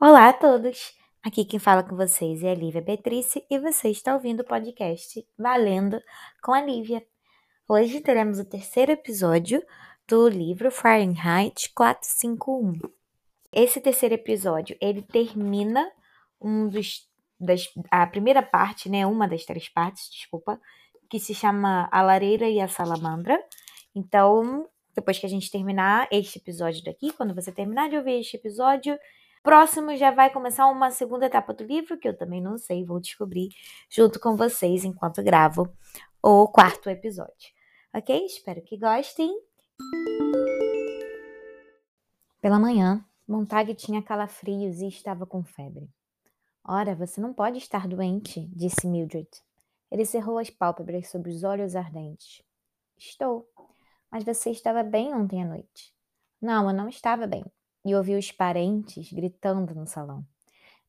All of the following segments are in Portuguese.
Olá a todos! Aqui quem fala com vocês é a Lívia Beatrice e você está ouvindo o podcast Valendo com a Lívia. Hoje teremos o terceiro episódio do livro Fahrenheit 451. Esse terceiro episódio, ele termina um dos das, a primeira parte, né, uma das três partes, desculpa, que se chama A Lareira e a Salamandra. Então, depois que a gente terminar este episódio daqui, quando você terminar de ouvir este episódio, próximo já vai começar uma segunda etapa do livro, que eu também não sei, vou descobrir junto com vocês enquanto gravo o quarto episódio. Ok? Espero que gostem. Pela manhã, Montag tinha calafrios e estava com febre. Ora, você não pode estar doente, disse Mildred. Ele cerrou as pálpebras sobre os olhos ardentes. Estou. Mas você estava bem ontem à noite. Não, eu não estava bem. E ouvi os parentes gritando no salão.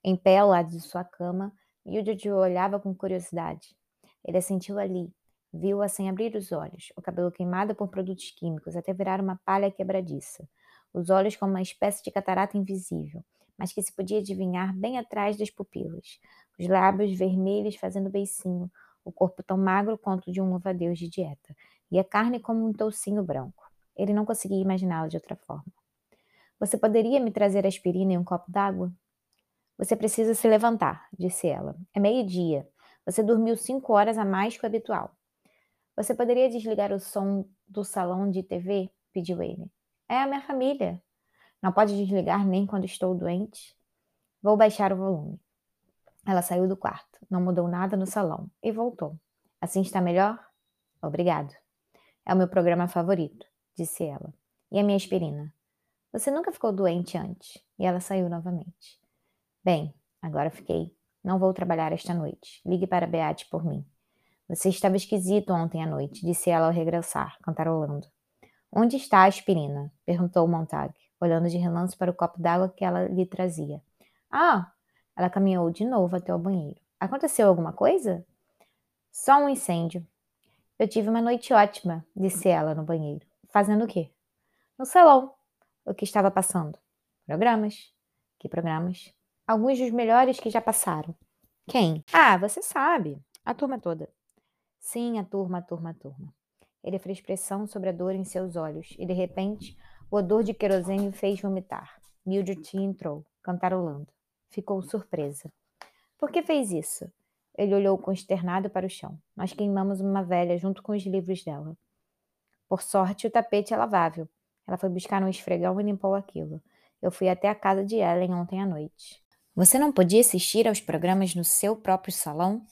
Em pé ao lado de sua cama, Mildred o olhava com curiosidade. Ele sentiu ali, viu-a sem abrir os olhos, o cabelo queimado por produtos químicos até virar uma palha quebradiça, os olhos como uma espécie de catarata invisível, mas que se podia adivinhar bem atrás das pupilas, os lábios vermelhos fazendo beicinho, o corpo tão magro quanto de um louva-a-Deus de dieta, e a carne como um toucinho branco. Ele não conseguia imaginá-la de outra forma. Você poderia me trazer aspirina e um copo d'água? Você precisa se levantar, disse ela. É meio-dia. Você dormiu cinco horas a mais que o habitual. Você poderia desligar o som do salão de TV? pediu ele. É a minha família. Não pode desligar nem quando estou doente? Vou baixar o volume. Ela saiu do quarto, não mudou nada no salão e voltou. Assim está melhor? Obrigado. É o meu programa favorito, disse ela. E a minha aspirina? Você nunca ficou doente antes? E ela saiu novamente. Bem, agora fiquei. Não vou trabalhar esta noite. Ligue para Beate por mim. Você estava esquisito ontem à noite, disse ela ao regressar, cantarolando. Onde está a aspirina? perguntou Montag olhando de relance para o copo d'água que ela lhe trazia. Ah! Ela caminhou de novo até o banheiro. Aconteceu alguma coisa? Só um incêndio. Eu tive uma noite ótima, disse ela no banheiro. Fazendo o quê? No salão. O que estava passando? Programas. Que programas? Alguns dos melhores que já passaram. Quem? Ah, você sabe. A turma toda. Sim, a turma, a turma, a turma. Ele fez pressão sobre a dor em seus olhos e, de repente, o odor de querosene fez vomitar. Mildred entrou, cantarolando. Ficou surpresa. Por que fez isso? Ele olhou consternado para o chão. Nós queimamos uma velha junto com os livros dela. Por sorte, o tapete é lavável. Ela foi buscar um esfregão e limpou aquilo. Eu fui até a casa de Ellen ontem à noite. Você não podia assistir aos programas no seu próprio salão?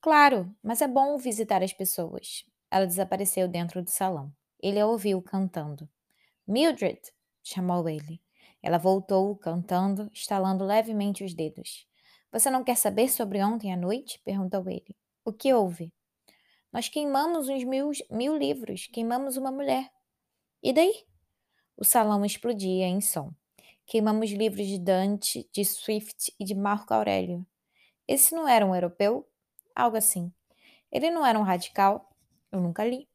Claro, mas é bom visitar as pessoas. Ela desapareceu dentro do salão. Ele a ouviu cantando. Mildred! chamou ele. Ela voltou, cantando, estalando levemente os dedos. Você não quer saber sobre ontem à noite? perguntou ele. O que houve? Nós queimamos uns mil, mil livros, queimamos uma mulher. E daí? O salão explodia em som. Queimamos livros de Dante, de Swift e de Marco Aurélio. Esse não era um europeu? Algo assim. Ele não era um radical? Eu nunca li.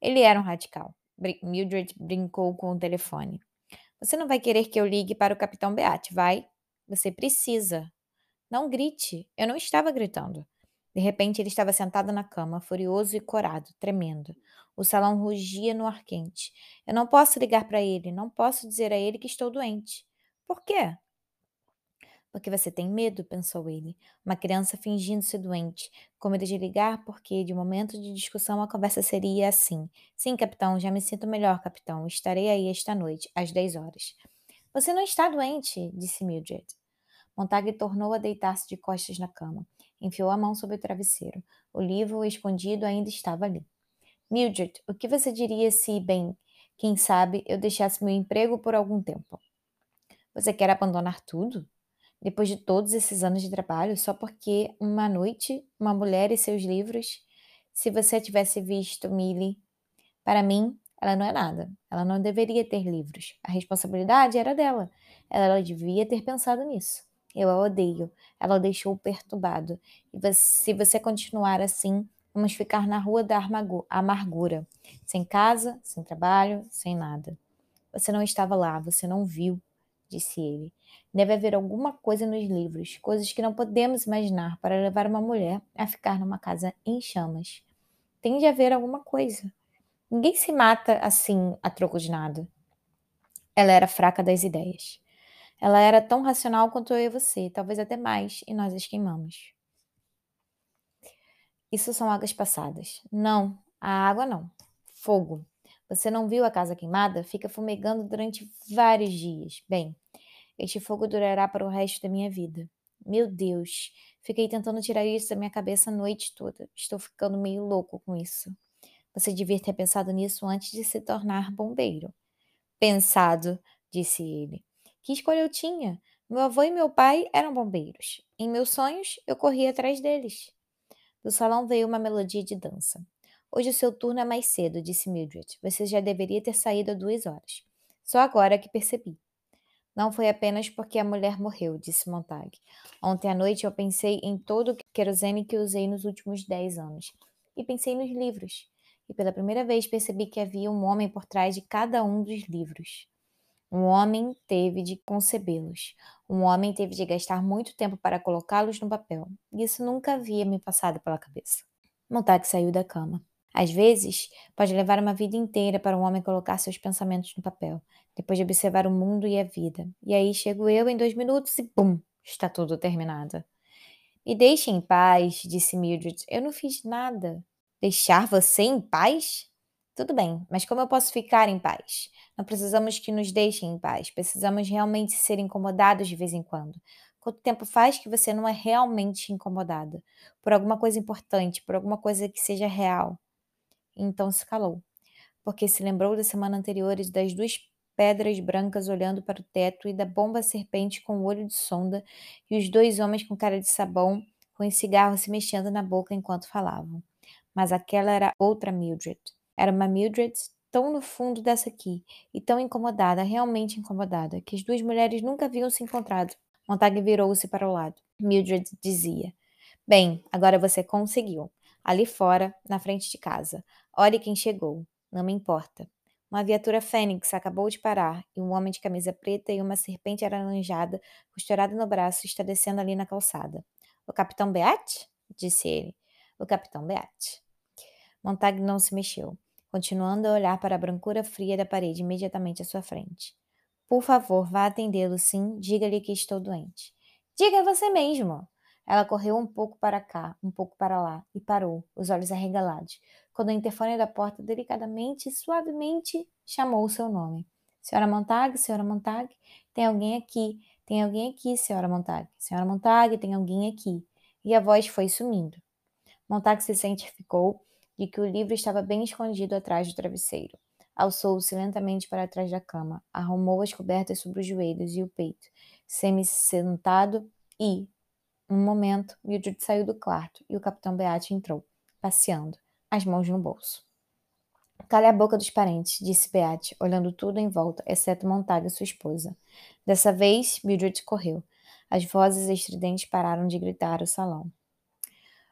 Ele era um radical. Mildred brincou com o telefone. Você não vai querer que eu ligue para o capitão Beate, vai? Você precisa. Não grite. Eu não estava gritando. De repente, ele estava sentado na cama, furioso e corado, tremendo. O salão rugia no ar quente. Eu não posso ligar para ele, não posso dizer a ele que estou doente. Por quê? Porque você tem medo, pensou ele. Uma criança fingindo-se doente, com medo de ligar, porque de momento de discussão a conversa seria assim: Sim, capitão, já me sinto melhor, capitão. Estarei aí esta noite, às 10 horas. Você não está doente, disse Mildred. Montague tornou a deitar-se de costas na cama. Enfiou a mão sob o travesseiro. O livro escondido ainda estava ali. Mildred, o que você diria se, bem, quem sabe, eu deixasse meu emprego por algum tempo? Você quer abandonar tudo? Depois de todos esses anos de trabalho, só porque uma noite, uma mulher e seus livros, se você tivesse visto Millie, para mim, ela não é nada. Ela não deveria ter livros. A responsabilidade era dela. Ela devia ter pensado nisso. Eu a odeio. Ela o deixou perturbado. E se você continuar assim, vamos ficar na rua da amargura. Sem casa, sem trabalho, sem nada. Você não estava lá, você não viu, disse ele. Deve haver alguma coisa nos livros, coisas que não podemos imaginar para levar uma mulher a ficar numa casa em chamas. Tem de haver alguma coisa. Ninguém se mata assim a troco de nada. Ela era fraca das ideias. Ela era tão racional quanto eu e você, talvez até mais, e nós as queimamos. Isso são águas passadas. Não, a água não. Fogo. Você não viu a casa queimada? Fica fumegando durante vários dias. Bem, este fogo durará para o resto da minha vida. Meu Deus, fiquei tentando tirar isso da minha cabeça a noite toda. Estou ficando meio louco com isso. Você devia ter pensado nisso antes de se tornar bombeiro. Pensado, disse ele. Que escolha eu tinha? Meu avô e meu pai eram bombeiros. Em meus sonhos, eu corria atrás deles. Do salão veio uma melodia de dança. Hoje o seu turno é mais cedo, disse Mildred. Você já deveria ter saído há duas horas. Só agora que percebi. Não foi apenas porque a mulher morreu, disse Montag. Ontem à noite eu pensei em todo o querosene que usei nos últimos dez anos. E pensei nos livros e pela primeira vez percebi que havia um homem por trás de cada um dos livros. Um homem teve de concebê-los. Um homem teve de gastar muito tempo para colocá-los no papel. Isso nunca havia me passado pela cabeça. Montag saiu da cama. Às vezes, pode levar uma vida inteira para um homem colocar seus pensamentos no papel, depois de observar o mundo e a vida. E aí chego eu em dois minutos e bum, está tudo terminado. Me deixe em paz, disse Mildred. Eu não fiz nada. Deixar você em paz? Tudo bem, mas como eu posso ficar em paz? Não precisamos que nos deixem em paz, precisamos realmente ser incomodados de vez em quando. Quanto tempo faz que você não é realmente incomodada? Por alguma coisa importante, por alguma coisa que seja real? Então se calou, porque se lembrou da semana anterior e das duas pedras brancas olhando para o teto e da bomba serpente com o olho de sonda e os dois homens com cara de sabão com o cigarro se mexendo na boca enquanto falavam mas aquela era outra Mildred. Era uma Mildred tão no fundo dessa aqui e tão incomodada, realmente incomodada, que as duas mulheres nunca haviam se encontrado. Montag virou-se para o lado. Mildred dizia: Bem, agora você conseguiu. Ali fora, na frente de casa. Olhe quem chegou. Não me importa. Uma viatura Fênix acabou de parar e um homem de camisa preta e uma serpente alaranjada costurada no braço está descendo ali na calçada. O capitão Beat? disse ele. O capitão Beat. Montag não se mexeu, continuando a olhar para a brancura fria da parede imediatamente à sua frente. Por favor, vá atendê-lo, sim. Diga-lhe que estou doente. Diga você mesmo. Ela correu um pouco para cá, um pouco para lá, e parou, os olhos arregalados, quando o interfone da porta delicadamente e suavemente chamou o seu nome. Senhora Montag, senhora Montag, tem alguém aqui, tem alguém aqui, senhora Montag. Senhora Montag, tem alguém aqui. E a voz foi sumindo. Montag se cientificou de que o livro estava bem escondido atrás do travesseiro. Alçou-se lentamente para trás da cama, arrumou as cobertas sobre os joelhos e o peito, semi-sentado e, um momento, Mildred saiu do quarto e o capitão Beate entrou, passeando, as mãos no bolso. Cale a boca dos parentes, disse Beate, olhando tudo em volta, exceto Montague e sua esposa. Dessa vez, Mildred correu. As vozes estridentes pararam de gritar o salão.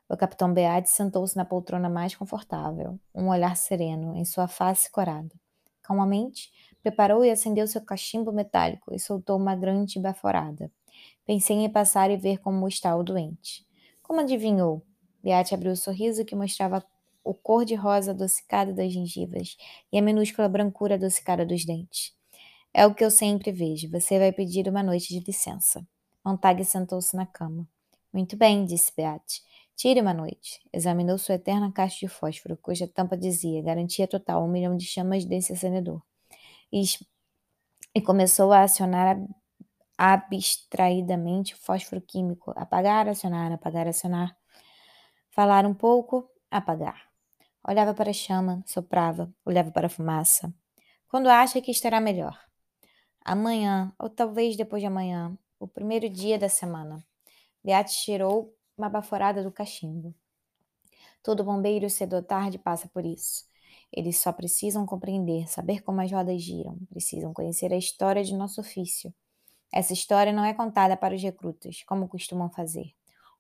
O capitão Beate sentou-se na poltrona mais confortável, um olhar sereno em sua face corada. Calmamente, preparou e acendeu seu cachimbo metálico e soltou uma grande baforada. Pensei em passar e ver como está o doente. Como adivinhou? Beate abriu o sorriso que mostrava o cor-de-rosa adocicada das gengivas e a minúscula brancura adocicada dos dentes. É o que eu sempre vejo. Você vai pedir uma noite de licença. Montague sentou-se na cama. Muito bem, disse Beate. Tire uma noite. Examinou sua eterna caixa de fósforo, cuja tampa dizia garantia total, um milhão de chamas desse acendedor. E, e começou a acionar abstraidamente o fósforo químico. Apagar, acionar, apagar, acionar. Falar um pouco, apagar. Olhava para a chama, soprava, olhava para a fumaça. Quando acha que estará melhor? Amanhã, ou talvez depois de amanhã, o primeiro dia da semana. Beate cheirou uma baforada do cachimbo. Todo bombeiro cedo ou tarde passa por isso. Eles só precisam compreender, saber como as rodas giram, precisam conhecer a história de nosso ofício. Essa história não é contada para os recrutas, como costumam fazer.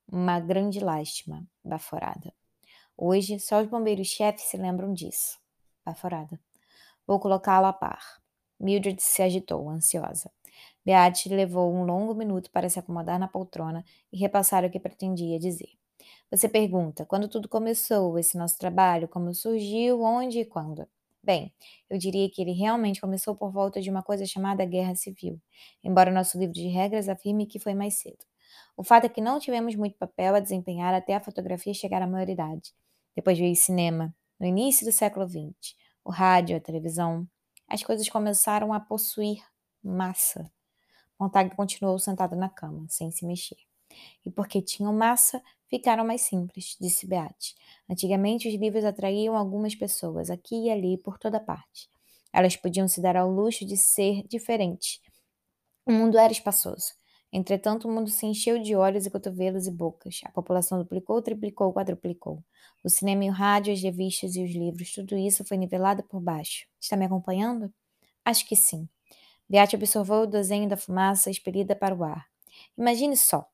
Uma grande lástima, baforada. Hoje, só os bombeiros-chefes se lembram disso. Baforada. Vou colocá-lo a par. Mildred se agitou, ansiosa. Beate levou um longo minuto para se acomodar na poltrona e repassar o que pretendia dizer. Você pergunta, quando tudo começou, esse nosso trabalho, como surgiu, onde e quando? Bem, eu diria que ele realmente começou por volta de uma coisa chamada Guerra Civil, embora nosso livro de regras afirme que foi mais cedo. O fato é que não tivemos muito papel a desempenhar até a fotografia chegar à maioridade. Depois veio o cinema, no início do século XX, o rádio, a televisão. As coisas começaram a possuir massa. Montag continuou sentado na cama, sem se mexer. E porque tinham massa, ficaram mais simples, disse Beate. Antigamente, os livros atraíam algumas pessoas, aqui e ali, por toda parte. Elas podiam se dar ao luxo de ser diferentes. O mundo era espaçoso. Entretanto, o mundo se encheu de olhos e cotovelos e bocas. A população duplicou, triplicou, quadruplicou. O cinema e o rádio, as revistas e os livros, tudo isso foi nivelado por baixo. Está me acompanhando? Acho que sim. Beate observou o desenho da fumaça expelida para o ar. Imagine só.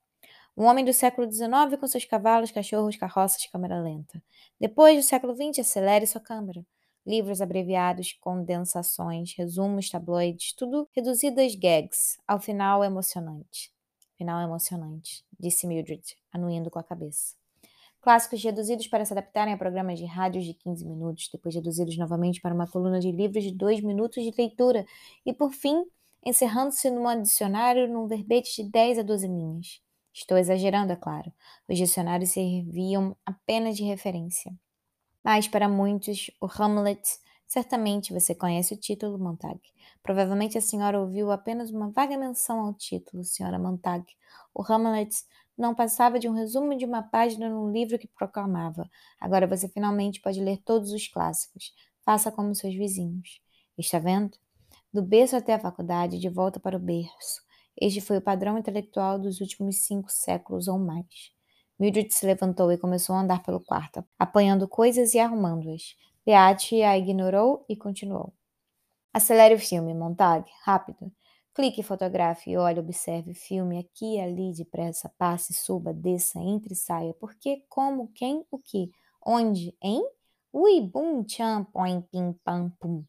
Um homem do século XIX com seus cavalos, cachorros, carroças, câmera lenta. Depois do século XX, acelere sua câmera. Livros abreviados, condensações, resumos, tabloides, tudo reduzido às gags. Ao final, emocionante. Final emocionante, disse Mildred, anuindo com a cabeça. Clássicos reduzidos para se adaptarem a programas de rádios de 15 minutos, depois reduzidos novamente para uma coluna de livros de 2 minutos de leitura, e por fim, encerrando-se num dicionário num verbete de 10 a 12 linhas. Estou exagerando, é claro. Os dicionários serviam apenas de referência. Mas, para muitos, o Hamlet. Certamente você conhece o título, Montag. Provavelmente a senhora ouviu apenas uma vaga menção ao título, senhora Montag. O Hamlet não passava de um resumo de uma página num livro que proclamava: Agora você finalmente pode ler todos os clássicos. Faça como seus vizinhos. Está vendo? Do berço até a faculdade, de volta para o berço. Este foi o padrão intelectual dos últimos cinco séculos ou mais. Mildred se levantou e começou a andar pelo quarto, apanhando coisas e arrumando-as. Beate a ignorou e continuou. Acelere o filme, Montag, rápido. Clique, fotografe, olhe, observe, filme aqui e ali, depressa, passe, suba, desça, entre e saia. Por quê, como, quem, o que, onde, hein? Ui, bum, tchan, põe, pim, pam, pum.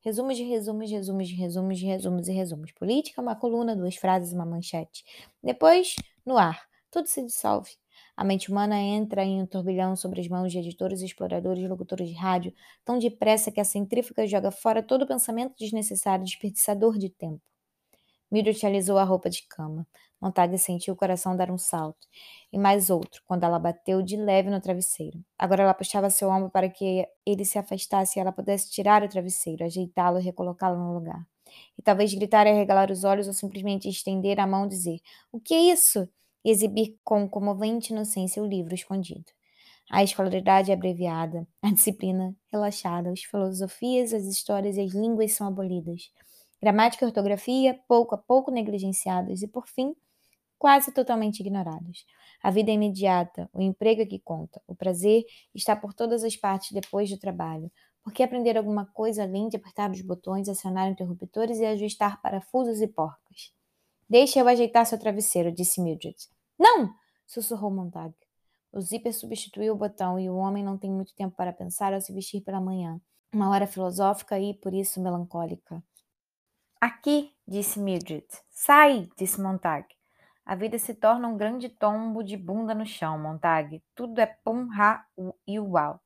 Resumos de resumos, resumos de resumos de resumos e resumos. Política, uma coluna, duas frases, uma manchete. Depois, no ar, tudo se dissolve. A mente humana entra em um turbilhão sobre as mãos de editores, exploradores, locutores de rádio, tão depressa que a centrífuga joga fora todo pensamento desnecessário, desperdiçador de tempo. Mildred alisou a roupa de cama. Montague sentiu o coração dar um salto, e mais outro, quando ela bateu de leve no travesseiro. Agora ela puxava seu ombro para que ele se afastasse e ela pudesse tirar o travesseiro, ajeitá-lo e recolocá-lo no lugar. E talvez gritar e arregalar os olhos ou simplesmente estender a mão e dizer: O que é isso? E exibir com comovente inocência o livro escondido. A escolaridade é abreviada, a disciplina relaxada, as filosofias, as histórias e as línguas são abolidas. Gramática e ortografia, pouco a pouco negligenciadas e, por fim, quase totalmente ignorados. A vida é imediata, o emprego é que conta, o prazer está por todas as partes depois do trabalho. Por que aprender alguma coisa além de apertar os botões, acionar interruptores e ajustar parafusos e porcas? Deixe eu ajeitar seu travesseiro, disse Mildred. Não! sussurrou Montag. O zíper substituiu o botão e o homem não tem muito tempo para pensar ao se vestir pela manhã. Uma hora filosófica e, por isso, melancólica. Aqui, disse Mildred. Sai, disse Montag. A vida se torna um grande tombo de bunda no chão, Montag. Tudo é pum, ra e uau.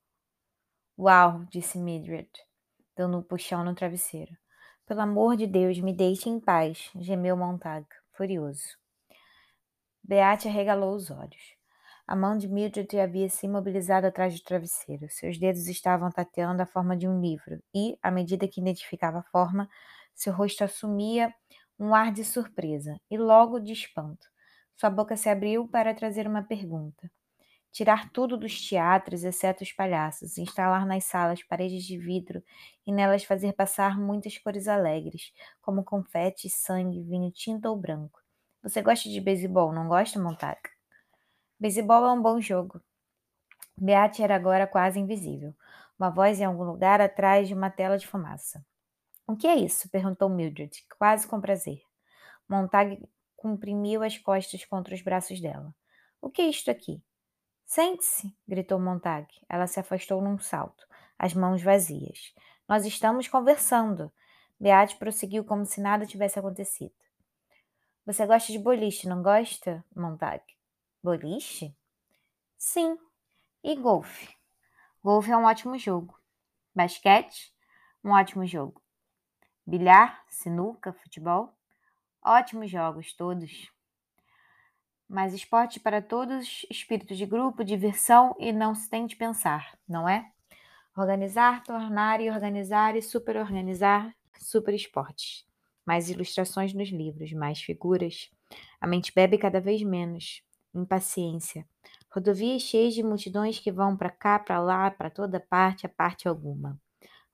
Uau, disse Mildred, dando um puxão no travesseiro. Pelo amor de Deus, me deixe em paz, gemeu Montag, furioso. Beate arregalou os olhos. A mão de Mildred havia se imobilizado atrás do travesseiro. Seus dedos estavam tateando a forma de um livro e, à medida que identificava a forma, seu rosto assumia um ar de surpresa e logo de espanto. Sua boca se abriu para trazer uma pergunta. Tirar tudo dos teatros, exceto os palhaços, instalar nas salas paredes de vidro e nelas fazer passar muitas cores alegres, como confete, sangue, vinho tinta ou branco você gosta de beisebol, não gosta, Montag? Beisebol é um bom jogo. Beate era agora quase invisível. Uma voz em algum lugar atrás de uma tela de fumaça. O que é isso? perguntou Mildred, quase com prazer. Montag comprimiu as costas contra os braços dela. O que é isto aqui? Sente-se, gritou Montag. Ela se afastou num salto, as mãos vazias. Nós estamos conversando. Beate prosseguiu como se nada tivesse acontecido. Você gosta de boliche, não gosta, Montag? Boliche? Sim. E golfe? Golfe é um ótimo jogo. Basquete? Um ótimo jogo. Bilhar, sinuca, futebol? Ótimos jogos, todos. Mas esporte para todos, espírito de grupo, diversão e não se tem de pensar, não é? Organizar, tornar e organizar e superorganizar, super esportes. Mais ilustrações nos livros, mais figuras. A mente bebe cada vez menos. Impaciência. Rodovias cheias de multidões que vão para cá, para lá, para toda parte, a parte alguma.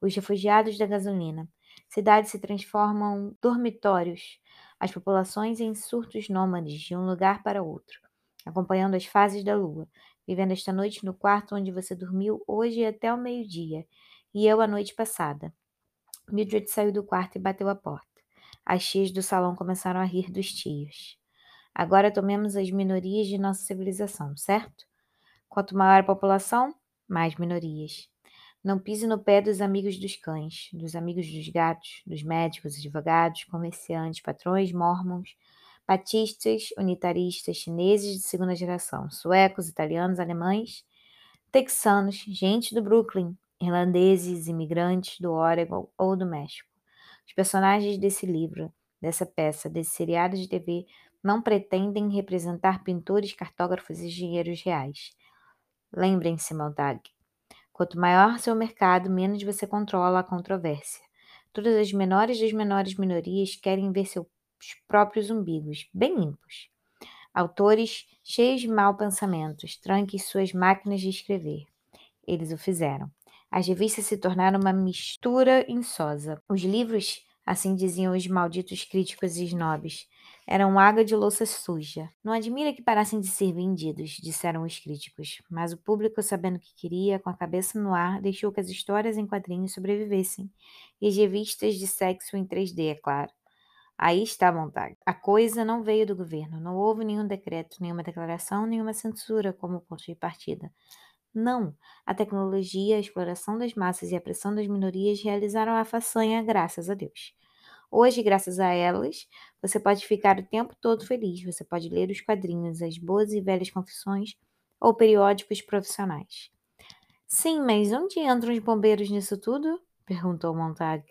Os refugiados da gasolina. Cidades se transformam dormitórios. As populações em surtos nômades de um lugar para outro, acompanhando as fases da lua, vivendo esta noite no quarto onde você dormiu hoje até o meio-dia, e eu a noite passada. Mildred saiu do quarto e bateu a porta. As tias do salão começaram a rir dos tios. Agora tomemos as minorias de nossa civilização, certo? Quanto maior a população, mais minorias. Não pise no pé dos amigos dos cães, dos amigos dos gatos, dos médicos, advogados, comerciantes, patrões, mormons, batistas, unitaristas, chineses de segunda geração, suecos, italianos, alemães, texanos, gente do Brooklyn, irlandeses, imigrantes do Oregon ou do México. Os personagens desse livro, dessa peça, desse seriado de TV não pretendem representar pintores, cartógrafos e engenheiros reais. Lembrem-se, Montag. Quanto maior seu mercado, menos você controla a controvérsia. Todas as menores das menores minorias querem ver seus próprios umbigos, bem limpos. Autores cheios de mau pensamentos, tranquem suas máquinas de escrever. Eles o fizeram. As revistas se tornaram uma mistura insosa. Os livros, assim diziam os malditos críticos e snobs, eram água de louça suja. Não admira que parassem de ser vendidos, disseram os críticos, mas o público, sabendo o que queria, com a cabeça no ar, deixou que as histórias em quadrinhos sobrevivessem. E as revistas de sexo em 3D, é claro. Aí está a vontade. A coisa não veio do governo, não houve nenhum decreto, nenhuma declaração, nenhuma censura como ponto de partida. Não, a tecnologia, a exploração das massas e a pressão das minorias realizaram a façanha, graças a Deus. Hoje, graças a elas, você pode ficar o tempo todo feliz. Você pode ler os quadrinhos, as boas e velhas confissões ou periódicos profissionais. Sim, mas onde entram os bombeiros nisso tudo? perguntou Montag.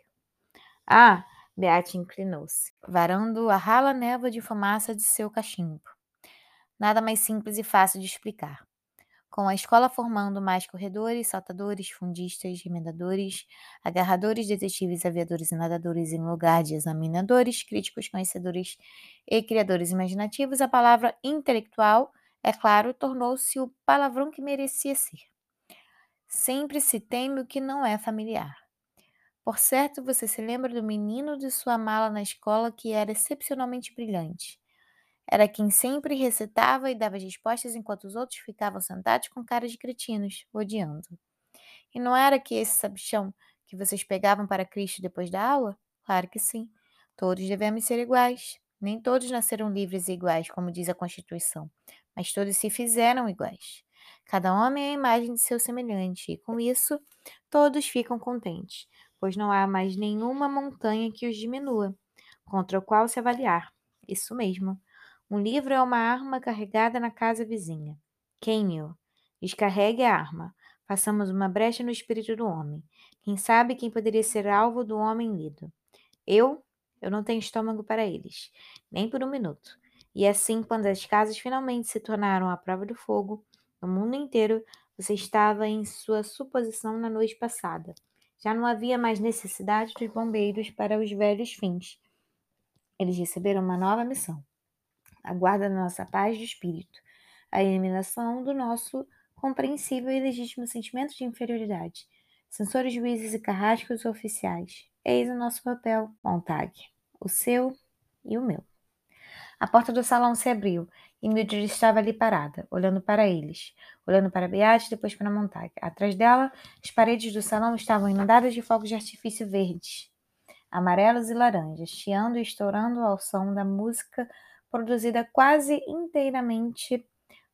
Ah, Beate inclinou-se, varando a rala névoa de fumaça de seu cachimbo. Nada mais simples e fácil de explicar com a escola formando mais corredores, saltadores, fundistas, remendadores, agarradores, detetives, aviadores e nadadores em lugar de examinadores, críticos, conhecedores e criadores imaginativos, a palavra intelectual, é claro, tornou-se o palavrão que merecia ser. Sempre se teme o que não é familiar. Por certo, você se lembra do menino de sua mala na escola que era excepcionalmente brilhante era quem sempre recitava e dava as respostas enquanto os outros ficavam sentados com cara de cretinos, odiando. E não era que esse sabichão que vocês pegavam para Cristo depois da aula? Claro que sim. Todos devemos ser iguais. Nem todos nasceram livres e iguais, como diz a Constituição, mas todos se fizeram iguais. Cada homem é a imagem de seu semelhante, e com isso todos ficam contentes, pois não há mais nenhuma montanha que os diminua, contra o qual se avaliar. Isso mesmo. Um livro é uma arma carregada na casa vizinha. Queime-o. Descarregue a arma. Façamos uma brecha no espírito do homem. Quem sabe quem poderia ser alvo do homem lido? Eu? Eu não tenho estômago para eles, nem por um minuto. E assim, quando as casas finalmente se tornaram a prova do fogo, no mundo inteiro, você estava em sua suposição na noite passada. Já não havia mais necessidade dos bombeiros para os velhos fins. Eles receberam uma nova missão a guarda da nossa paz de espírito, a eliminação do nosso compreensível e legítimo sentimento de inferioridade, censores, juízes e carrascos oficiais. Eis o nosso papel, Montag, o seu e o meu. A porta do salão se abriu e Mildred estava ali parada, olhando para eles, olhando para Beate e depois para Montag. Atrás dela, as paredes do salão estavam inundadas de fogos de artifício verdes. amarelos e laranjas, chiando e estourando ao som da música produzida quase inteiramente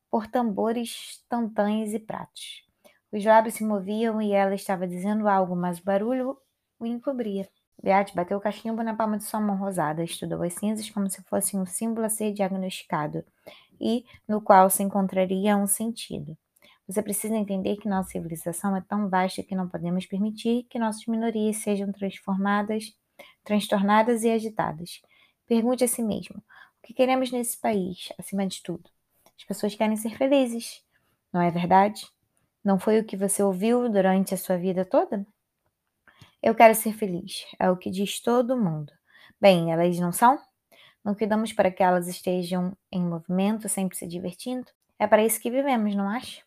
por tambores, tantães e pratos. Os lábios se moviam e ela estava dizendo algo, mas o barulho o encobria. Beate bateu o cachimbo na palma de sua mão rosada, estudou as cinzas como se fossem um símbolo a ser diagnosticado e no qual se encontraria um sentido. Você precisa entender que nossa civilização é tão vasta que não podemos permitir que nossas minorias sejam transformadas, transtornadas e agitadas. Pergunte a si mesmo: o que queremos nesse país, acima de tudo? As pessoas querem ser felizes, não é verdade? Não foi o que você ouviu durante a sua vida toda? Eu quero ser feliz, é o que diz todo mundo. Bem, elas não são? Não cuidamos para que elas estejam em movimento, sempre se divertindo? É para isso que vivemos, não acha?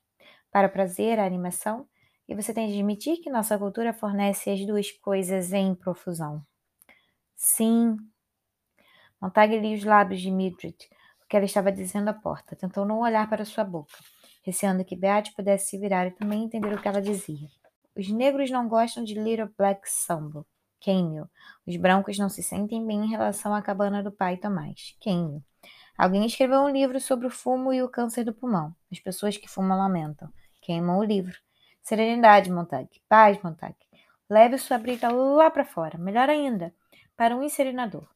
Para o prazer, a animação. E você tem de admitir que nossa cultura fornece as duas coisas em profusão. Sim. Montague lia os lábios de Mildred, o que ela estava dizendo à porta. Tentou não olhar para sua boca receando que Beate pudesse se virar e também entender o que ela dizia. Os negros não gostam de Little Black Sambo. Camel. Os brancos não se sentem bem em relação à cabana do pai Tomás. Camel. Alguém escreveu um livro sobre o fumo e o câncer do pulmão. As pessoas que fumam lamentam. Queimam o livro. Serenidade, Montague. Paz, Montague. Leve sua briga lá para fora. Melhor ainda, para um incinerador.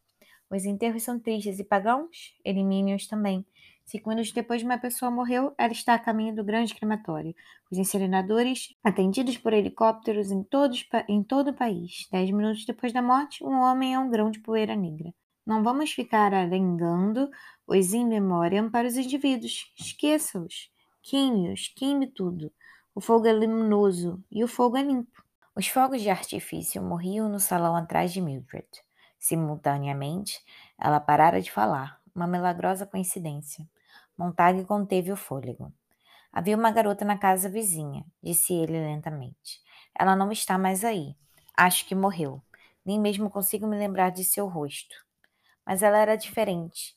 Os enterros são tristes e pagãos? Elimine-os também. Cinco minutos depois de uma pessoa morreu, ela está a caminho do grande crematório. Os incineradores, atendidos por helicópteros em, todos, em todo o país. Dez minutos depois da morte, um homem é um grão de poeira negra. Não vamos ficar arengando os in memoriam para os indivíduos. Esqueça-os. Queime-os, queime tudo. O fogo é luminoso e o fogo é limpo. Os fogos de artifício morriam no salão atrás de Mildred. Simultaneamente, ela parara de falar. Uma milagrosa coincidência. Montague conteve o fôlego. Havia uma garota na casa vizinha, disse ele lentamente. Ela não está mais aí. Acho que morreu. Nem mesmo consigo me lembrar de seu rosto. Mas ela era diferente.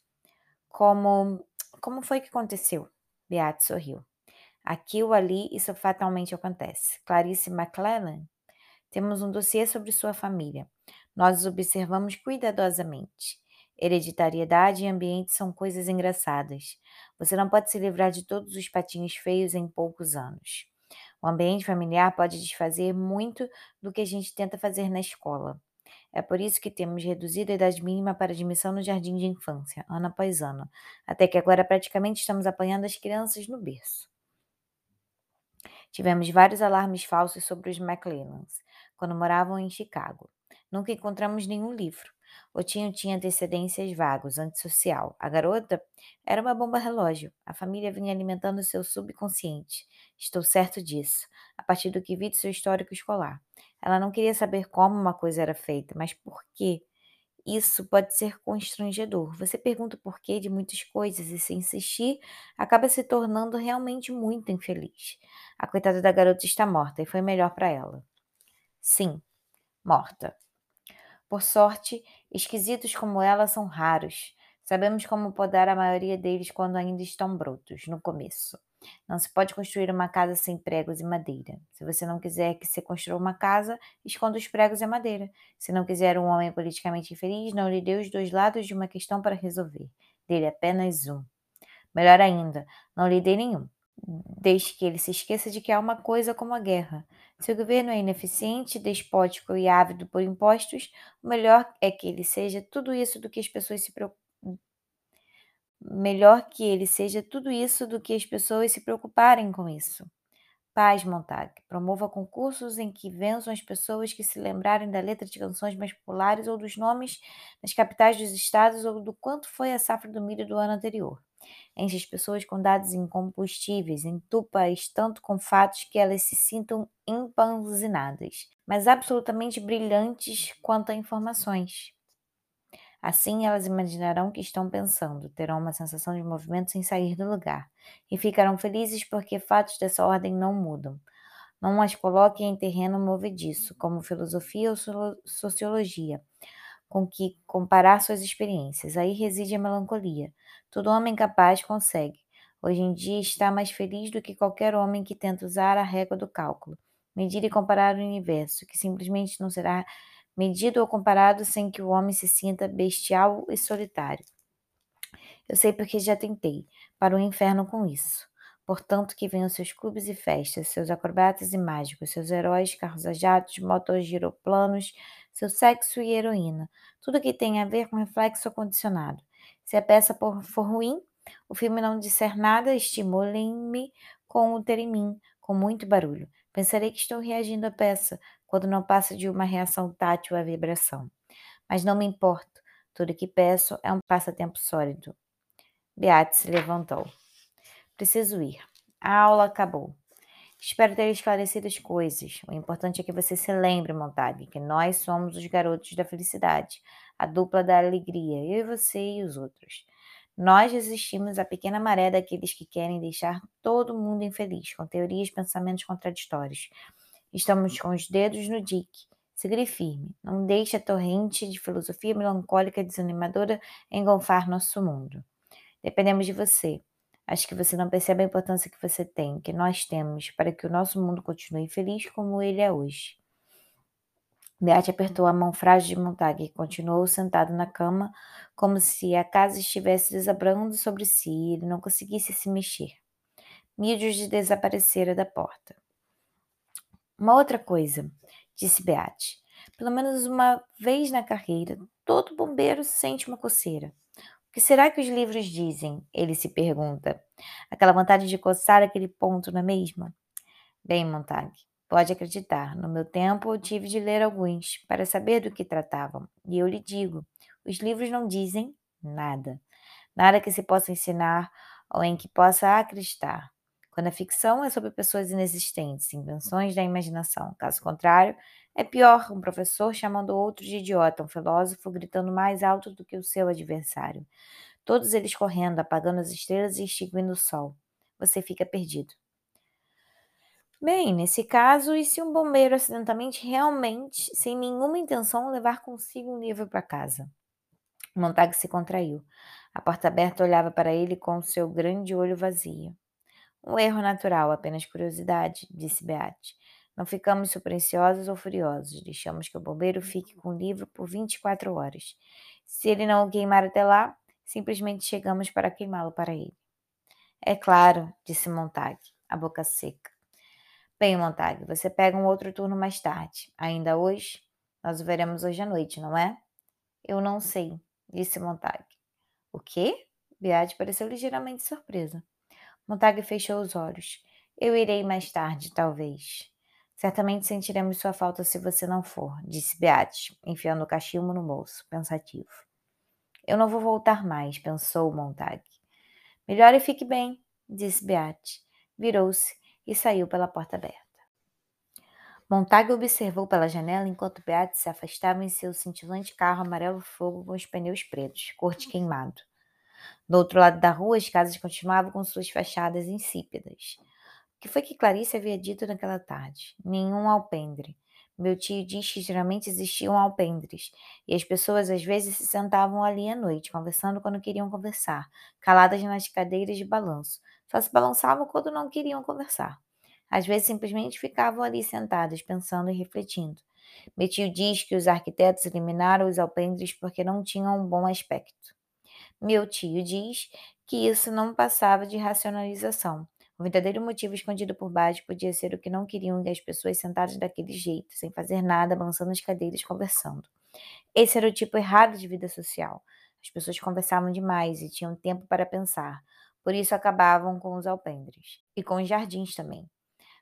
Como. Como foi que aconteceu? Beate sorriu. Aqui ou ali, isso fatalmente acontece. Clarice McClellan? Temos um dossiê sobre sua família. Nós os observamos cuidadosamente. Hereditariedade e ambiente são coisas engraçadas. Você não pode se livrar de todos os patinhos feios em poucos anos. O ambiente familiar pode desfazer muito do que a gente tenta fazer na escola. É por isso que temos reduzido a idade mínima para admissão no jardim de infância, ano após ano, até que agora praticamente estamos apanhando as crianças no berço. Tivemos vários alarmes falsos sobre os McLennans, quando moravam em Chicago. Nunca encontramos nenhum livro. O Tinho tinha antecedências vagos, antissocial. A garota era uma bomba relógio. A família vinha alimentando seu subconsciente. Estou certo disso, a partir do que vi de seu histórico escolar. Ela não queria saber como uma coisa era feita, mas por quê. Isso pode ser constrangedor. Você pergunta o porquê de muitas coisas e, se insistir, acaba se tornando realmente muito infeliz. A coitada da garota está morta e foi melhor para ela. Sim, morta. Por sorte, esquisitos como ela são raros. Sabemos como podar a maioria deles quando ainda estão brotos, no começo. Não se pode construir uma casa sem pregos e madeira. Se você não quiser que se construa uma casa, esconda os pregos e a madeira. Se não quiser um homem politicamente infeliz, não lhe dê os dois lados de uma questão para resolver. Dê-lhe apenas um. Melhor ainda, não lhe dê nenhum desde que ele se esqueça de que há uma coisa como a guerra. Se o governo é ineficiente, despótico e ávido por impostos, o melhor é que ele seja tudo isso do que as pessoas se preocupam. Melhor que ele seja tudo isso do que as pessoas se preocuparem com isso. Paz, Montag. Promova concursos em que vençam as pessoas que se lembrarem da letra de canções mais populares ou dos nomes das capitais dos estados ou do quanto foi a safra do milho do ano anterior. Enche as pessoas com dados incombustíveis, entupa-as tanto com fatos que elas se sintam empanzinadas, mas absolutamente brilhantes quanto a informações. Assim, elas imaginarão que estão pensando, terão uma sensação de movimento sem sair do lugar, e ficarão felizes porque fatos dessa ordem não mudam. Não as coloquem em terreno movediço, como filosofia ou sociologia, com que comparar suas experiências. Aí reside a melancolia. Todo homem capaz consegue. Hoje em dia está mais feliz do que qualquer homem que tenta usar a régua do cálculo, medir e comparar o universo, que simplesmente não será medido ou comparado sem que o homem se sinta bestial e solitário. Eu sei porque já tentei, para o inferno com isso. Portanto, que venham seus clubes e festas, seus acrobatas e mágicos, seus heróis, carros a jatos, motos giroplanos, seu sexo e heroína, tudo que tem a ver com reflexo condicionado. Se a peça for ruim, o filme não disser nada, estimulem-me com o ter em mim, com muito barulho. Pensarei que estou reagindo à peça, quando não passa de uma reação tátil à vibração. Mas não me importo, tudo que peço é um passatempo sólido. Beate se levantou. Preciso ir. A aula acabou. Espero ter esclarecido as coisas. O importante é que você se lembre, Montag, que nós somos os garotos da felicidade, a dupla da alegria, eu e você e os outros. Nós resistimos à pequena maré daqueles que querem deixar todo mundo infeliz, com teorias e pensamentos contraditórios. Estamos com os dedos no dique. Segure firme. Não deixe a torrente de filosofia melancólica e desanimadora engolfar nosso mundo. Dependemos de você. Acho que você não percebe a importância que você tem, que nós temos, para que o nosso mundo continue feliz como ele é hoje. Beate apertou a mão frágil de Montag e continuou sentado na cama, como se a casa estivesse desabando sobre si e ele não conseguisse se mexer. Mildred desaparecera da porta. Uma outra coisa, disse Beate. Pelo menos uma vez na carreira, todo bombeiro sente uma coceira. O que será que os livros dizem? Ele se pergunta. Aquela vontade de coçar aquele ponto, não é mesmo? Bem, Montag, pode acreditar, no meu tempo eu tive de ler alguns para saber do que tratavam. E eu lhe digo, os livros não dizem nada. Nada que se possa ensinar ou em que possa acreditar. Quando a ficção é sobre pessoas inexistentes, invenções da imaginação. Caso contrário, é pior um professor chamando outro de idiota, um filósofo gritando mais alto do que o seu adversário. Todos eles correndo, apagando as estrelas e extinguindo o sol. Você fica perdido. Bem, nesse caso, e se um bombeiro acidentalmente, realmente, sem nenhuma intenção, levar consigo um livro para casa? Montag se contraiu. A porta aberta olhava para ele com seu grande olho vazio. Um erro natural, apenas curiosidade, disse Beate. Não ficamos surpreendiosos ou furiosos. Deixamos que o bombeiro fique com o livro por 24 horas. Se ele não o queimar até lá, simplesmente chegamos para queimá-lo para ele. É claro, disse Montag, a boca seca. Bem, Montag, você pega um outro turno mais tarde. Ainda hoje? Nós o veremos hoje à noite, não é? Eu não sei, disse Montag. O quê? Beate pareceu ligeiramente surpresa. Montag fechou os olhos. Eu irei mais tarde, talvez. Certamente sentiremos sua falta se você não for, disse Beate, enfiando o cachimbo no bolso, pensativo. Eu não vou voltar mais, pensou Montag. Melhor e fique bem, disse Beate. Virou-se e saiu pela porta aberta. Montag observou pela janela enquanto Beate se afastava em seu cintilante carro amarelo fogo com os pneus pretos, cor de queimado. Do outro lado da rua, as casas continuavam com suas fachadas insípidas. O que foi que Clarice havia dito naquela tarde? Nenhum alpendre. Meu tio diz que geralmente existiam alpendres, e as pessoas às vezes se sentavam ali à noite, conversando quando queriam conversar, caladas nas cadeiras de balanço. Só se balançavam quando não queriam conversar. Às vezes simplesmente ficavam ali sentadas, pensando e refletindo. Meu tio diz que os arquitetos eliminaram os alpendres porque não tinham um bom aspecto. Meu tio diz que isso não passava de racionalização o verdadeiro motivo escondido por baixo podia ser o que não queriam que as pessoas sentadas daquele jeito, sem fazer nada, balançando as cadeiras, conversando. Esse era o tipo errado de vida social. As pessoas conversavam demais e tinham tempo para pensar. Por isso acabavam com os alpendres. E com os jardins também.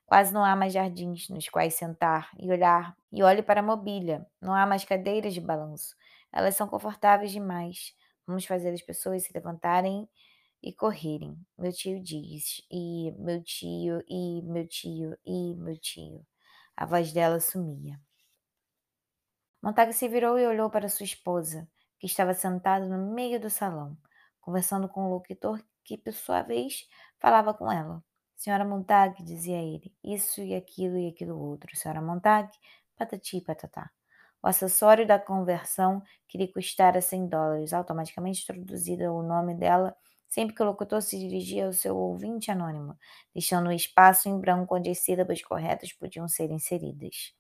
Quase não há mais jardins nos quais sentar e olhar. E olhe para a mobília. Não há mais cadeiras de balanço. Elas são confortáveis demais. Vamos fazer as pessoas se levantarem e correrem. Meu tio diz, e meu tio, e meu tio, e meu tio. A voz dela sumia. Montag se virou e olhou para sua esposa, que estava sentada no meio do salão, conversando com o locutor que, por sua vez, falava com ela. Senhora Montag, dizia ele, isso e aquilo e aquilo outro. Senhora Montag, patati e patatá. O acessório da conversão que lhe custara 100 dólares, automaticamente traduzido o nome dela sempre que o locutor se dirigia ao seu ouvinte anônimo, deixando um espaço em branco onde as sílabas corretas podiam ser inseridas.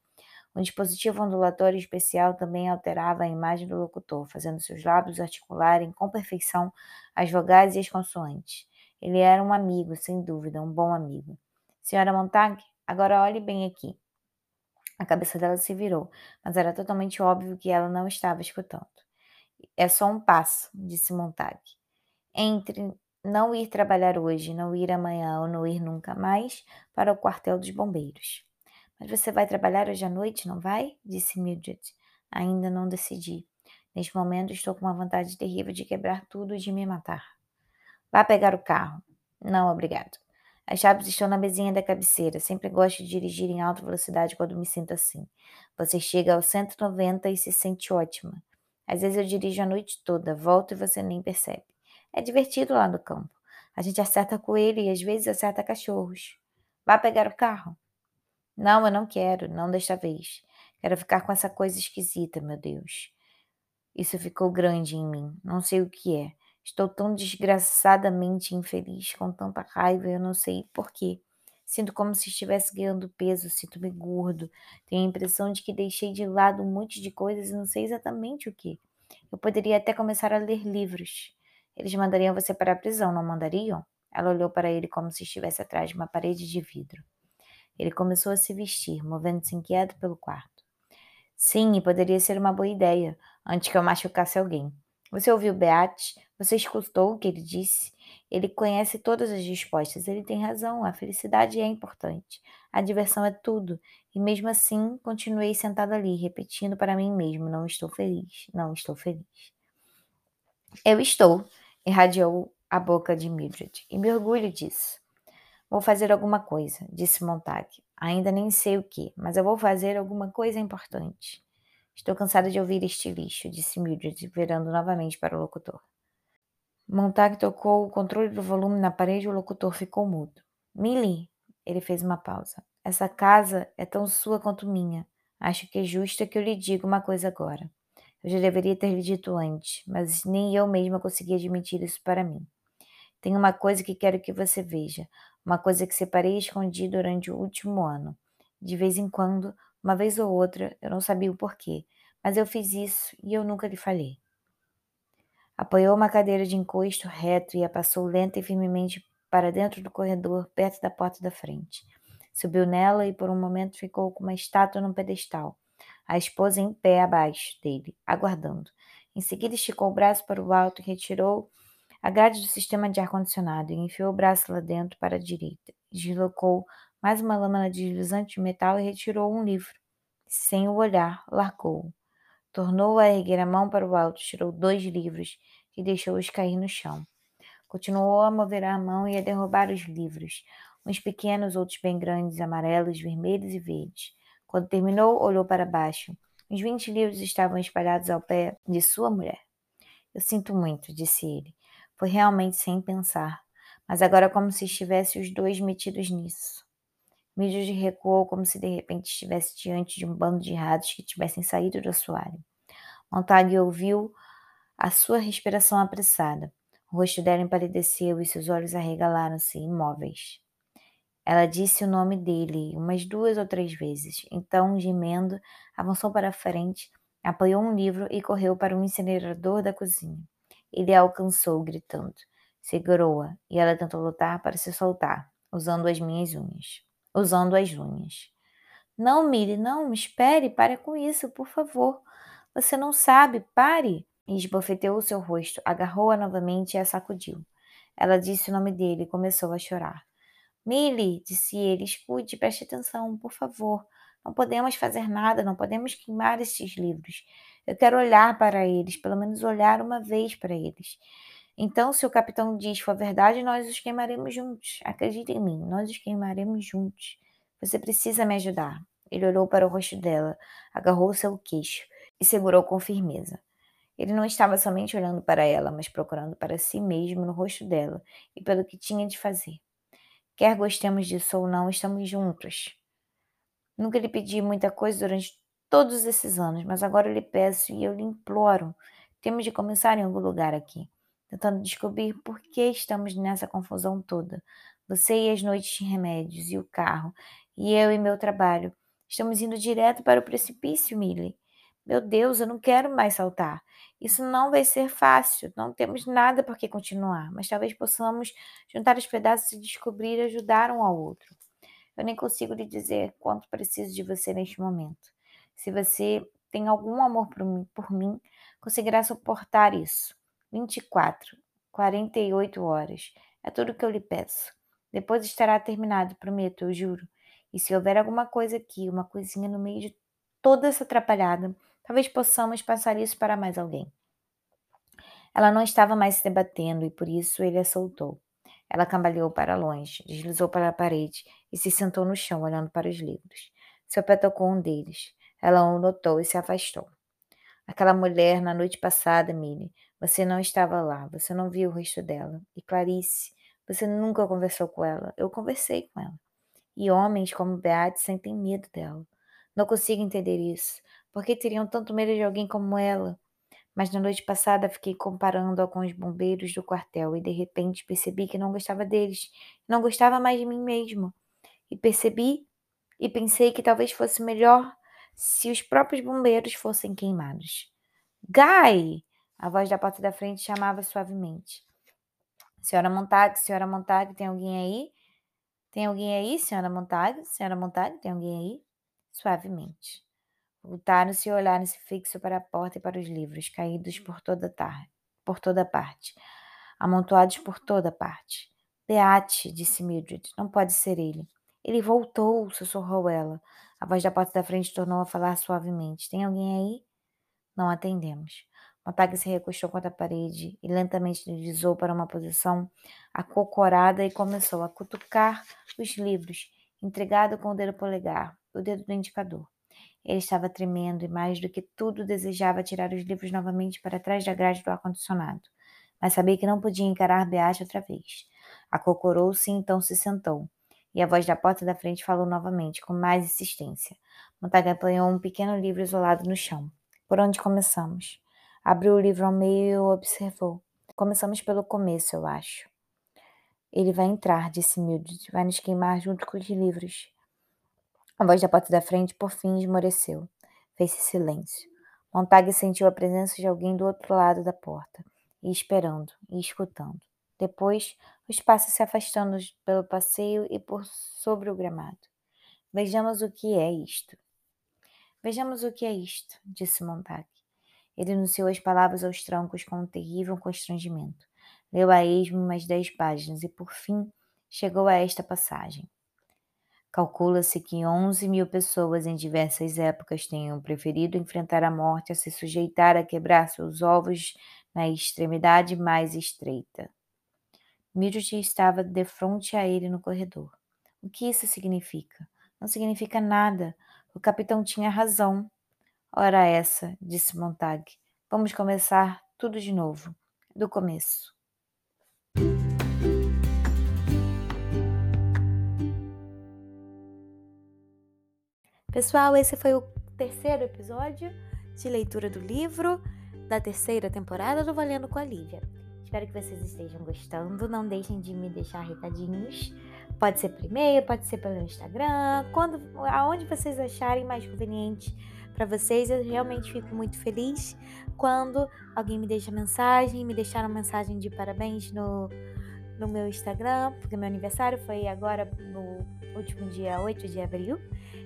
Um dispositivo ondulatório especial também alterava a imagem do locutor, fazendo seus lábios articularem com perfeição as vogais e as consoantes. Ele era um amigo, sem dúvida, um bom amigo. Senhora Montag, agora olhe bem aqui. A cabeça dela se virou, mas era totalmente óbvio que ela não estava escutando. É só um passo, disse Montag. Entre não ir trabalhar hoje, não ir amanhã ou não ir nunca mais para o quartel dos bombeiros. Mas você vai trabalhar hoje à noite, não vai? disse Mildred. Ainda não decidi. Neste momento estou com uma vontade terrível de quebrar tudo e de me matar. Vá pegar o carro. Não, obrigado. As chaves estão na mesinha da cabeceira. Sempre gosto de dirigir em alta velocidade quando me sinto assim. Você chega aos 190 e se sente ótima. Às vezes eu dirijo a noite toda, volto e você nem percebe. É divertido lá no campo. A gente acerta coelho e às vezes acerta cachorros. Vá pegar o carro. Não, eu não quero, não desta vez. Quero ficar com essa coisa esquisita, meu Deus. Isso ficou grande em mim. Não sei o que é. Estou tão desgraçadamente infeliz, com tanta raiva, eu não sei porquê. Sinto como se estivesse ganhando peso, sinto-me gordo. Tenho a impressão de que deixei de lado um monte de coisas e não sei exatamente o que. Eu poderia até começar a ler livros. Eles mandariam você para a prisão, não mandariam? Ela olhou para ele como se estivesse atrás de uma parede de vidro. Ele começou a se vestir, movendo-se inquieto pelo quarto. Sim, poderia ser uma boa ideia, antes que eu machucasse alguém. Você ouviu Beat? Você escutou o que ele disse? Ele conhece todas as respostas. Ele tem razão. A felicidade é importante. A diversão é tudo. E mesmo assim, continuei sentada ali, repetindo para mim mesmo: Não estou feliz. Não estou feliz. Eu estou, irradiou a boca de Mildred, e me orgulho disso. Vou fazer alguma coisa, disse Montag. Ainda nem sei o que, mas eu vou fazer alguma coisa importante. Estou cansada de ouvir este lixo, disse Mildred, virando novamente para o locutor. Montag tocou o controle do volume na parede e o locutor ficou mudo. Millie, ele fez uma pausa. Essa casa é tão sua quanto minha. Acho que é justo que eu lhe diga uma coisa agora. Eu já deveria ter lhe dito antes, mas nem eu mesma consegui admitir isso para mim. Tem uma coisa que quero que você veja, uma coisa que separei e escondi durante o último ano. De vez em quando, uma vez ou outra, eu não sabia o porquê, mas eu fiz isso e eu nunca lhe falei. Apoiou uma cadeira de encosto reto e a passou lenta e firmemente para dentro do corredor, perto da porta da frente. Subiu nela e por um momento ficou como uma estátua num pedestal, a esposa em pé abaixo dele, aguardando. Em seguida esticou o braço para o alto e retirou a grade do sistema de ar-condicionado e enfiou o braço lá dentro para a direita. Deslocou mais uma lâmina deslizante de metal e retirou um livro. Sem o olhar, largou-o. Tornou a erguer a mão para o alto, tirou dois livros e deixou-os cair no chão. Continuou a mover a mão e a derrubar os livros, uns pequenos, outros bem grandes, amarelos, vermelhos e verdes. Quando terminou, olhou para baixo. Os vinte livros estavam espalhados ao pé de sua mulher. Eu sinto muito, disse ele. Foi realmente sem pensar, mas agora como se estivesse os dois metidos nisso. Mildred recuou como se de repente estivesse diante de um bando de ratos que tivessem saído do assoalho. Montague ouviu a sua respiração apressada. O rosto dela empalideceu e seus olhos arregalaram-se, imóveis. Ela disse o nome dele umas duas ou três vezes. Então, gemendo, avançou para a frente, apoiou um livro e correu para o incinerador da cozinha. Ele a alcançou, gritando. Segurou-a, e ela tentou lutar para se soltar, usando as minhas unhas. Usando as unhas. Não, Mire, não, espere, pare com isso, por favor. Você não sabe, pare! E esbofeteou seu rosto, agarrou-a novamente e a sacudiu. Ela disse o nome dele e começou a chorar. Millie, disse ele, escute, preste atenção, por favor. Não podemos fazer nada, não podemos queimar estes livros. Eu quero olhar para eles, pelo menos olhar uma vez para eles. Então, se o capitão diz for verdade, nós os queimaremos juntos. Acredite em mim, nós os queimaremos juntos. Você precisa me ajudar. Ele olhou para o rosto dela, agarrou seu queixo e segurou com firmeza. Ele não estava somente olhando para ela, mas procurando para si mesmo no rosto dela e pelo que tinha de fazer. Quer gostemos disso ou não, estamos juntos. Nunca lhe pedi muita coisa durante todos esses anos, mas agora eu lhe peço e eu lhe imploro. Temos de começar em algum lugar aqui, tentando descobrir por que estamos nessa confusão toda. Você e as noites de remédios, e o carro, e eu e meu trabalho. Estamos indo direto para o precipício, Millie. Meu Deus, eu não quero mais saltar. Isso não vai ser fácil. Não temos nada por que continuar, mas talvez possamos juntar os pedaços e descobrir e ajudar um ao outro. Eu nem consigo lhe dizer quanto preciso de você neste momento. Se você tem algum amor por mim, por mim conseguirá suportar isso. 24, 48 horas. É tudo o que eu lhe peço. Depois estará terminado, prometo, eu juro. E se houver alguma coisa aqui, uma coisinha no meio de toda essa atrapalhada, talvez possamos passar isso para mais alguém. Ela não estava mais se debatendo e por isso ele a soltou. Ela cambaleou para longe, deslizou para a parede e se sentou no chão olhando para os livros. Seu pé tocou um deles. Ela o notou e se afastou. Aquela mulher, na noite passada, Millie, você não estava lá, você não viu o rosto dela. E Clarice, você nunca conversou com ela. Eu conversei com ela. E homens como Beate sentem medo dela. Não consigo entender isso. Por que teriam tanto medo de alguém como ela? Mas na noite passada fiquei comparando-a com os bombeiros do quartel e de repente percebi que não gostava deles. Não gostava mais de mim mesmo. E percebi e pensei que talvez fosse melhor se os próprios bombeiros fossem queimados. Guy! A voz da porta da frente chamava suavemente. Senhora Montag, senhora Montag, tem alguém aí? Tem alguém aí, senhora Montag? Senhora Montag, tem alguém aí? Suavemente. Voltaram-se e olharam-se fixo para a porta e para os livros, caídos por toda, tarde, por toda parte, amontoados por toda parte. Beate, disse Mildred, não pode ser ele. Ele voltou, sussurrou ela. A voz da porta da frente tornou a falar suavemente. Tem alguém aí? Não atendemos. Montag se recostou contra a parede e lentamente deslizou para uma posição acocorada e começou a cutucar os livros, entregado com o dedo polegar, o dedo do indicador. Ele estava tremendo e, mais do que tudo, desejava tirar os livros novamente para trás da grade do ar-condicionado. Mas sabia que não podia encarar Beate outra vez. Acocorou-se e então se sentou. E a voz da porta da frente falou novamente, com mais insistência. Montag apanhou um pequeno livro isolado no chão. Por onde começamos? Abriu o livro ao meio e o observou. Começamos pelo começo, eu acho. Ele vai entrar, disse Mildred. Vai nos queimar junto com os livros. A voz da porta da frente, por fim, esmoreceu. Fez-se silêncio. Montag sentiu a presença de alguém do outro lado da porta, e esperando, e escutando. Depois, os passos se afastando pelo passeio e por sobre o gramado. Vejamos o que é isto. Vejamos o que é isto, disse Montag. Ele anunciou as palavras aos troncos com um terrível constrangimento. Leu a esmo umas dez páginas e, por fim, chegou a esta passagem. Calcula-se que 11 mil pessoas em diversas épocas tenham preferido enfrentar a morte a se sujeitar a quebrar seus ovos na extremidade mais estreita. Mildred estava de frente a ele no corredor. O que isso significa? Não significa nada. O capitão tinha razão. Ora essa, disse Montag. Vamos começar tudo de novo, do começo. Pessoal, esse foi o terceiro episódio de leitura do livro da terceira temporada do Valendo com a Lívia. Espero que vocês estejam gostando. Não deixem de me deixar recadinhos. Pode ser por e-mail, pode ser pelo Instagram, quando, aonde vocês acharem mais conveniente para vocês. Eu realmente fico muito feliz quando alguém me deixa mensagem, me deixaram mensagem de parabéns no, no meu Instagram, porque meu aniversário foi agora no último dia 8 de abril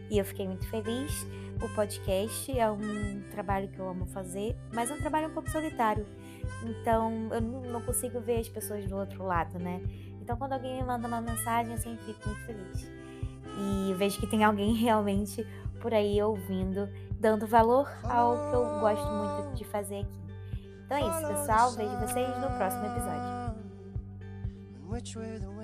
e eu fiquei muito feliz. O podcast é um trabalho que eu amo fazer, mas é um trabalho um pouco solitário. Então eu não consigo ver as pessoas do outro lado, né? Então quando alguém me manda uma mensagem, eu sempre fico muito feliz. E vejo que tem alguém realmente por aí ouvindo, dando valor ao que eu gosto muito de fazer aqui. Então é isso, pessoal. Vejo vocês no próximo episódio. which way the wind